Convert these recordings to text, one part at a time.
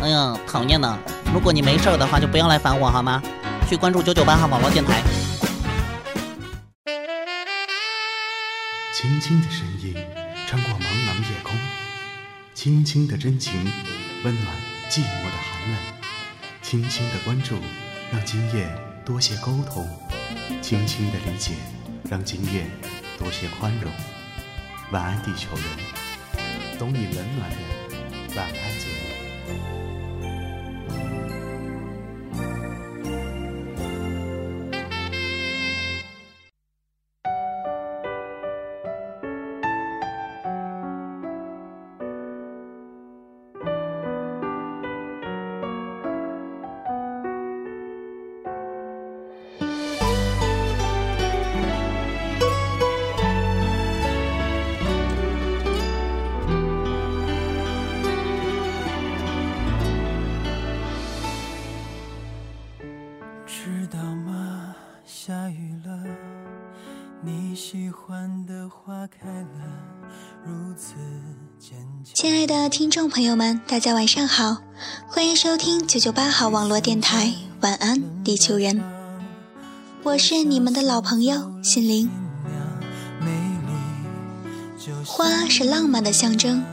哎呀，讨厌呢！如果你没事的话，就不要来烦我好吗？去关注九九八号网络电台。轻轻的声音穿过茫茫夜空，轻轻的真情温暖寂寞的寒冷，轻轻的关注让今夜多些沟通，轻轻的理解让今夜多些宽容。晚安，地球人，懂你冷暖的晚安的听众朋友们，大家晚上好，欢迎收听九九八号网络电台，晚安，地球人，我是你们的老朋友心灵。花是浪漫的象征，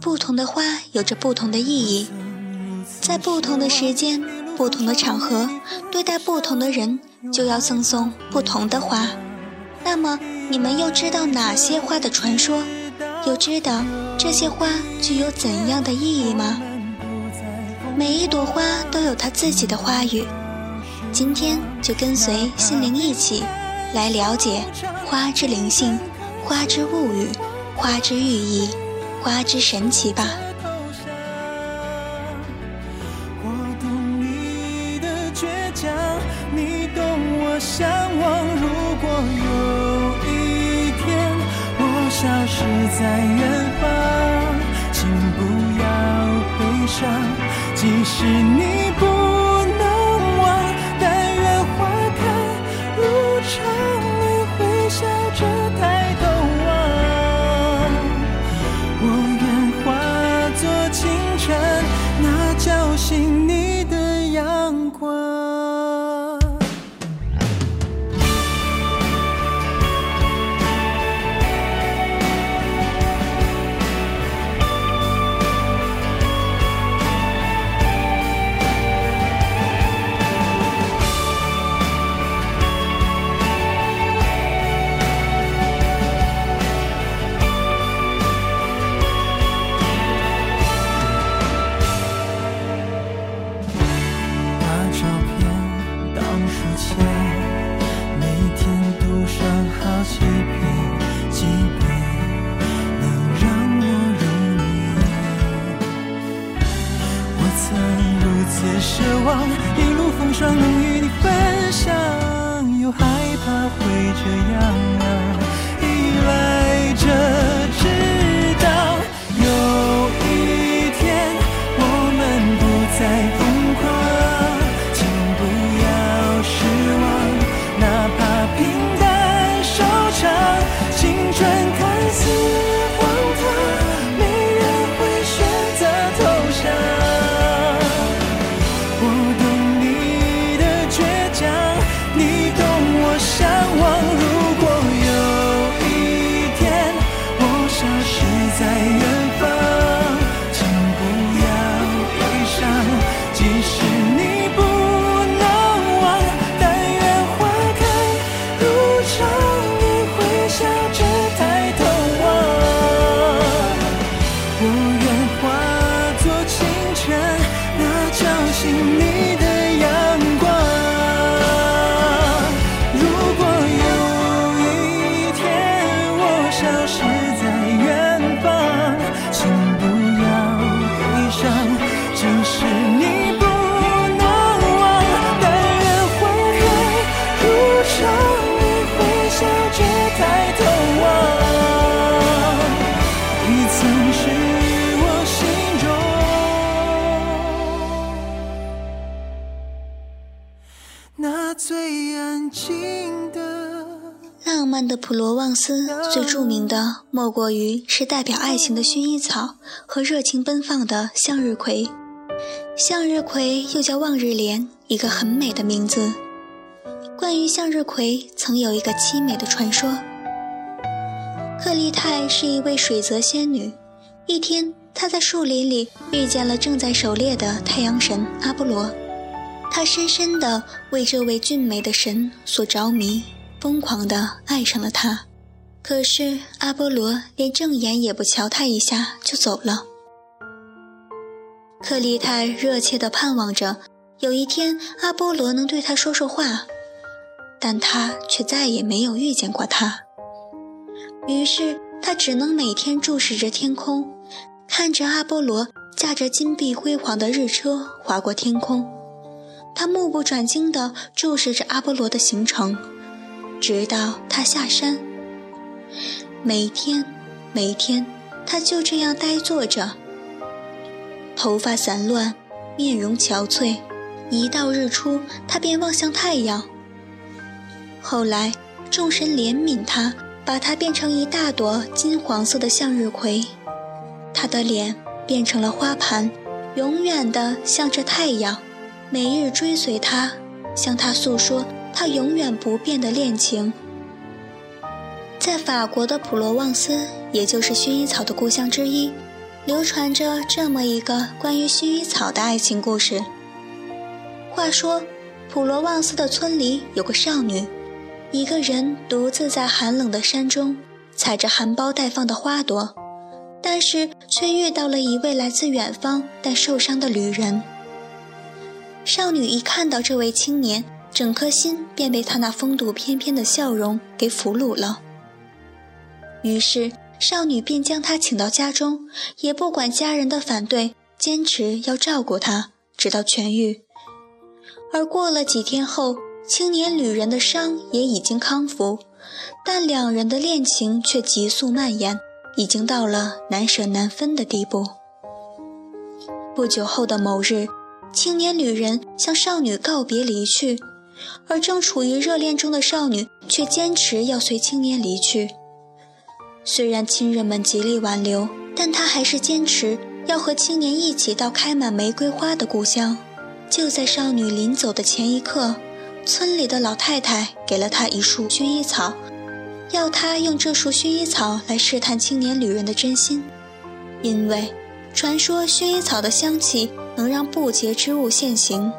不同的花有着不同的意义，在不同的时间、不同的场合，对待不同的人，就要赠送不同的花。那么，你们又知道哪些花的传说？又知道这些花具有怎样的意义吗？每一朵花都有它自己的花语。今天就跟随心灵一起来了解花之灵性、花之物语、花之寓意、花之神奇吧。我懂你的倔强，你懂我向往。如果有消失在远方，请不要悲伤。即使你不浪漫的普罗旺斯最著名的莫过于是代表爱情的薰衣草和热情奔放的向日葵。向日葵又叫望日莲，一个很美的名字。关于向日葵，曾有一个凄美的传说。克丽泰是一位水泽仙女，一天，她在树林里遇见了正在狩猎的太阳神阿波罗，他深深地为这位俊美的神所着迷，疯狂地爱上了他。可是阿波罗连正眼也不瞧他一下就走了。克丽泰热切地盼望着有一天阿波罗能对他说说话，但他却再也没有遇见过他。于是他只能每天注视着天空，看着阿波罗驾着金碧辉煌的日车划过天空。他目不转睛地注视着阿波罗的行程，直到他下山。每天，每天，他就这样呆坐着，头发散乱，面容憔悴。一到日出，他便望向太阳。后来，众神怜悯他，把他变成一大朵金黄色的向日葵，他的脸变成了花盘，永远地向着太阳，每日追随他，向他诉说他永远不变的恋情。在法国的普罗旺斯，也就是薰衣草的故乡之一，流传着这么一个关于薰衣草的爱情故事。话说，普罗旺斯的村里有个少女，一个人独自在寒冷的山中采着含苞待放的花朵，但是却遇到了一位来自远方但受伤的旅人。少女一看到这位青年，整颗心便被他那风度翩翩的笑容给俘虏了。于是，少女便将他请到家中，也不管家人的反对，坚持要照顾他，直到痊愈。而过了几天后，青年旅人的伤也已经康复，但两人的恋情却急速蔓延，已经到了难舍难分的地步。不久后的某日，青年旅人向少女告别离去，而正处于热恋中的少女却坚持要随青年离去。虽然亲人们极力挽留，但她还是坚持要和青年一起到开满玫瑰花的故乡。就在少女临走的前一刻，村里的老太太给了她一束薰衣草，要她用这束薰衣草来试探青年旅人的真心，因为传说薰衣草的香气能让不洁之物现形。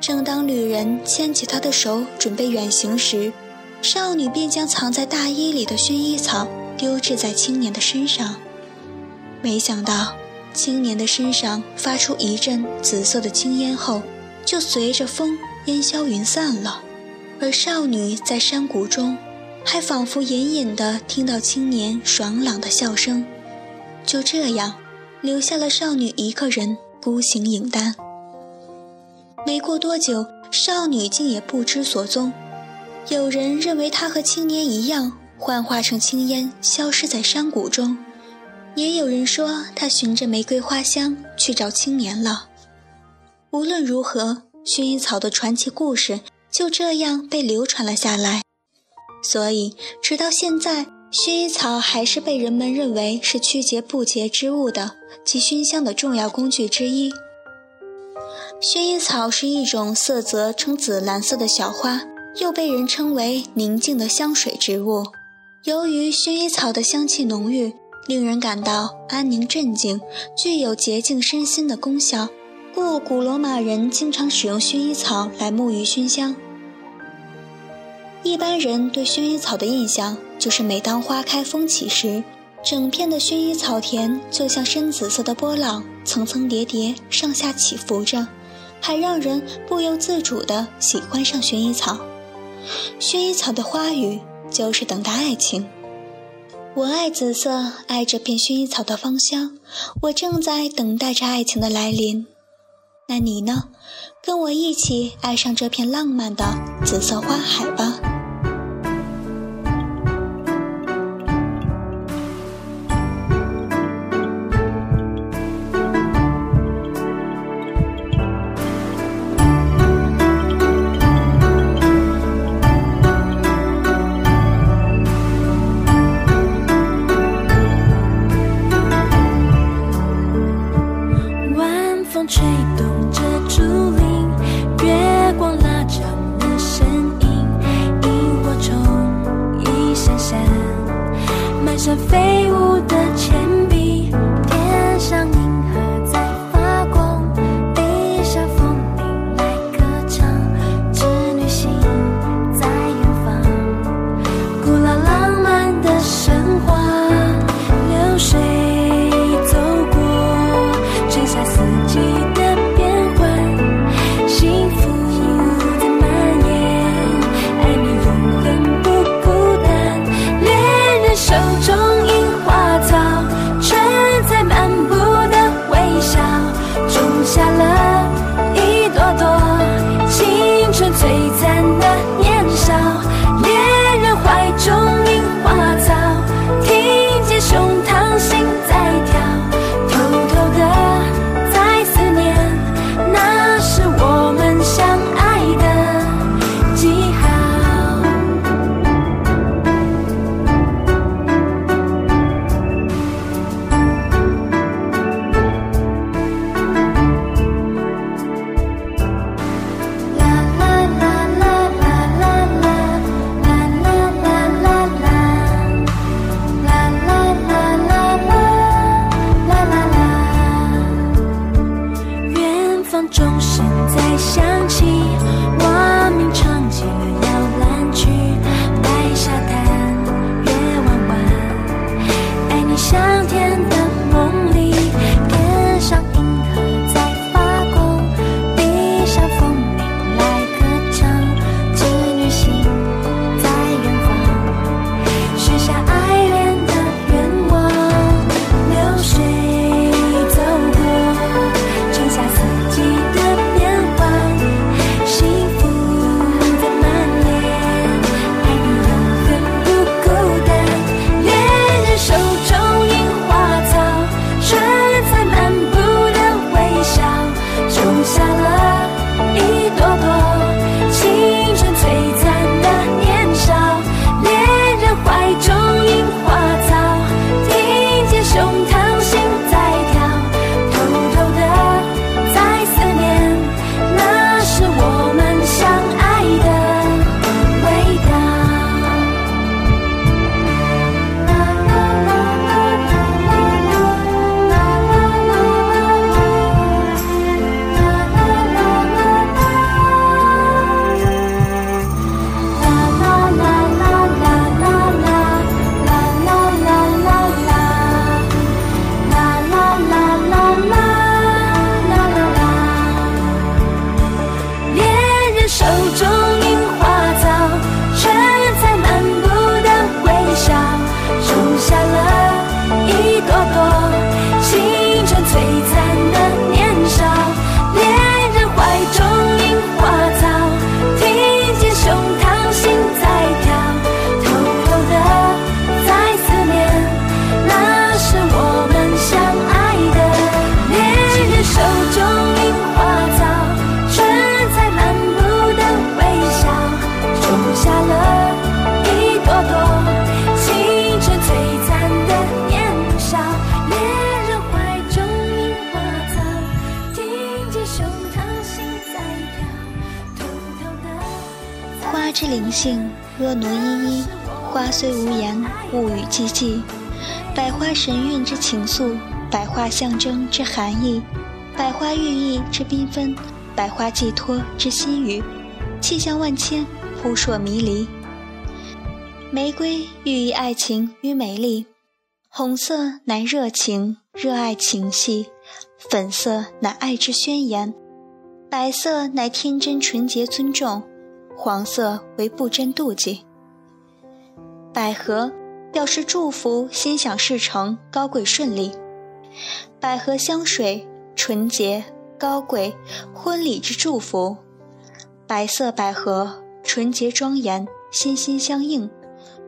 正当旅人牵起她的手准备远行时，少女便将藏在大衣里的薰衣草丢掷在青年的身上，没想到青年的身上发出一阵紫色的青烟后，就随着风烟消云散了。而少女在山谷中，还仿佛隐隐地听到青年爽朗的笑声。就这样，留下了少女一个人孤行影单。没过多久，少女竟也不知所踪。有人认为她和青年一样，幻化成青烟，消失在山谷中；也有人说他循着玫瑰花香去找青年了。无论如何，薰衣草的传奇故事就这样被流传了下来。所以，直到现在，薰衣草还是被人们认为是驱邪不洁之物的及熏香的重要工具之一。薰衣草是一种色泽呈紫蓝色的小花。又被人称为宁静的香水植物。由于薰衣草的香气浓郁，令人感到安宁镇静，具有洁净身心的功效，故古罗马人经常使用薰衣草来沐浴熏香。一般人对薰衣草的印象就是，每当花开风起时，整片的薰衣草田就像深紫色的波浪，层层叠叠，上下起伏着，还让人不由自主地喜欢上薰衣草。薰衣草的花语就是等待爱情。我爱紫色，爱这片薰衣草的芳香。我正在等待着爱情的来临。那你呢？跟我一起爱上这片浪漫的紫色花海吧。像飞舞的铅笔。钟声在响起灵性，婀娜依依，花虽无言，物语寂寂，百花神韵之情愫，百花象征之含义，百花寓意之缤纷，百花寄托之心语，气象万千，扑朔迷离。玫瑰寓意爱情与美丽，红色乃热情，热爱情系；粉色乃爱之宣言，白色乃天真纯洁尊重。黄色为不争妒忌，百合表示祝福、心想事成、高贵顺利。百合香水纯洁高贵，婚礼之祝福。白色百合纯洁庄严，心心相印。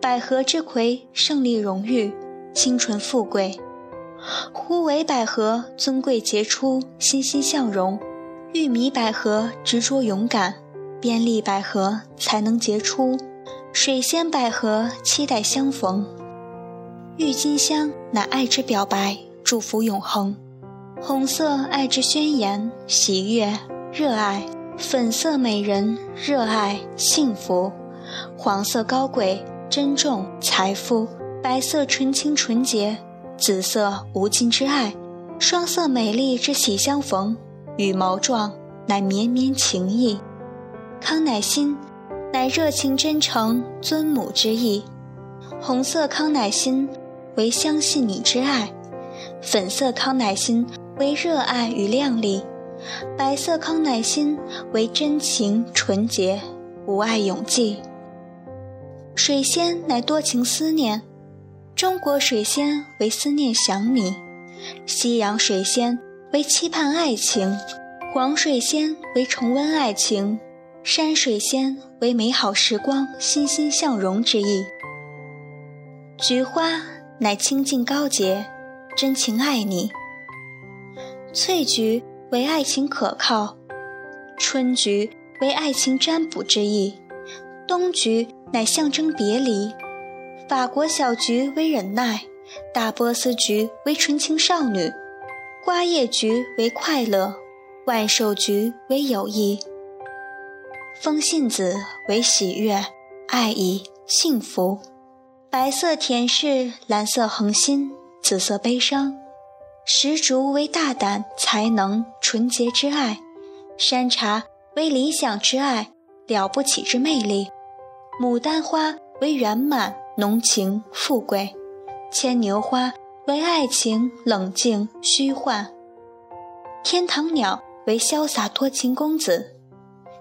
百合之葵胜利、荣誉、清纯、富贵。虎尾百合尊贵杰出，欣欣向荣。玉米百合执着勇敢。遍历百合才能结出，水仙百合期待相逢。郁金香乃爱之表白，祝福永恒。红色爱之宣言，喜悦、热爱；粉色美人，热爱、幸福；黄色高贵、珍重、财富；白色纯情纯洁；紫色无尽之爱；双色美丽之喜相逢；羽毛状乃绵绵情意。康乃馨，乃热情真诚尊母之意。红色康乃馨为相信你之爱，粉色康乃馨为热爱与靓丽，白色康乃馨为真情纯洁无爱永记。水仙乃多情思念，中国水仙为思念想你。西洋水仙为期盼爱情，黄水仙为重温爱情，山水仙为美好时光欣欣向荣之意。菊花乃清净高洁，真情爱你。翠菊为爱情可靠，春菊为爱情占卜之意，冬菊乃象征别离，法国小菊为忍耐。大波斯菊为纯情少女，瓜叶菊为快乐，万寿菊为友谊，风信子为喜悦、爱意、幸福，白色甜柿，蓝色恒心，紫色悲伤，石竹为大胆、才能、纯洁之爱，山茶为理想之爱、了不起之魅力，牡丹花为圆满、浓情、富贵。牵牛花为爱情冷静虚幻，天堂鸟为潇洒多情公子，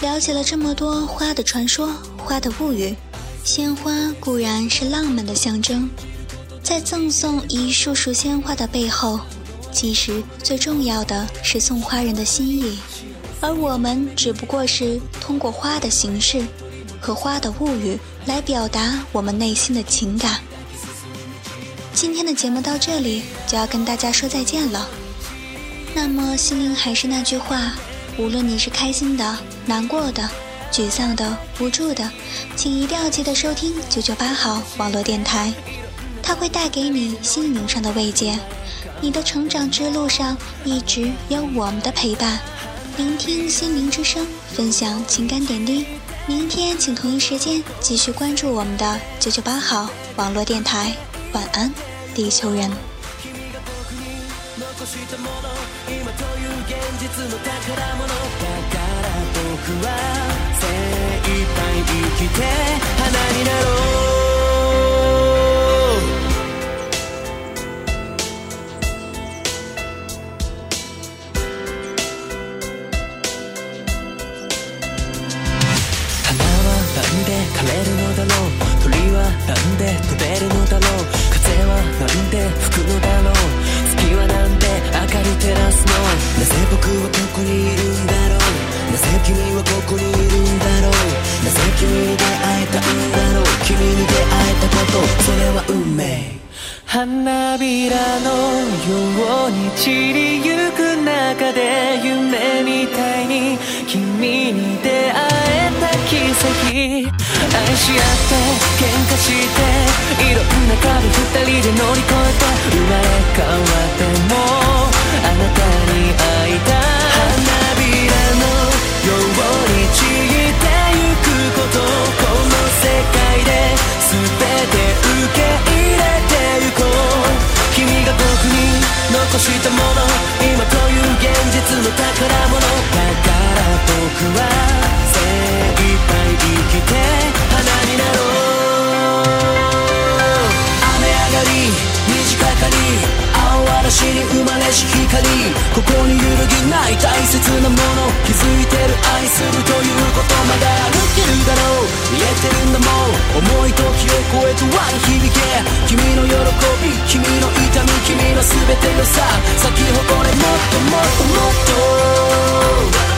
了解了这么多花的传说、花的物语，鲜花固然是浪漫的象征，在赠送一束束鲜花的背后，其实最重要的是送花人的心意，而我们只不过是通过花的形式和花的物语来表达我们内心的情感。今天的节目到这里就要跟大家说再见了，那么心灵还是那句话。无论你是开心的、难过的、沮丧的、无助的，请一定要记得收听九九八号网络电台，它会带给你心灵上的慰藉。你的成长之路上一直有我们的陪伴，聆听心灵之声，分享情感点滴。明天请同一时间继续关注我们的九九八号网络电台。晚安，地球人。んで枯れるのだろう？鳥はなんで飛べるのだろう？風はなんで吹くのだろう？月はなんで明る照らすの？なぜ僕はここにいるんだろう？なぜ君はここにいるんだろう？なぜ君に出会えたんだろう？君に出会えたことそれは運命。花びらのように散りゆく中で夢みたいに君に出会えた奇跡愛し合って喧嘩していろんな壁二人で乗り越えて生まれ変わっても残したもの今という現実の宝物だから僕は精一杯生きて花になろう。雨上がり虹かかり青嵐に生まれし光ここに揺るぎない大切なもの。気づいてる愛するということまだ歩けるだろう。見えてる重い時を超えと輪に響け君の喜び君の痛み君の全てのさ咲き誇れもっともっともっと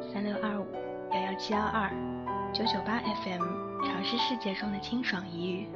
三六二五幺幺七幺二九九八 FM，潮湿世界中的清爽一隅。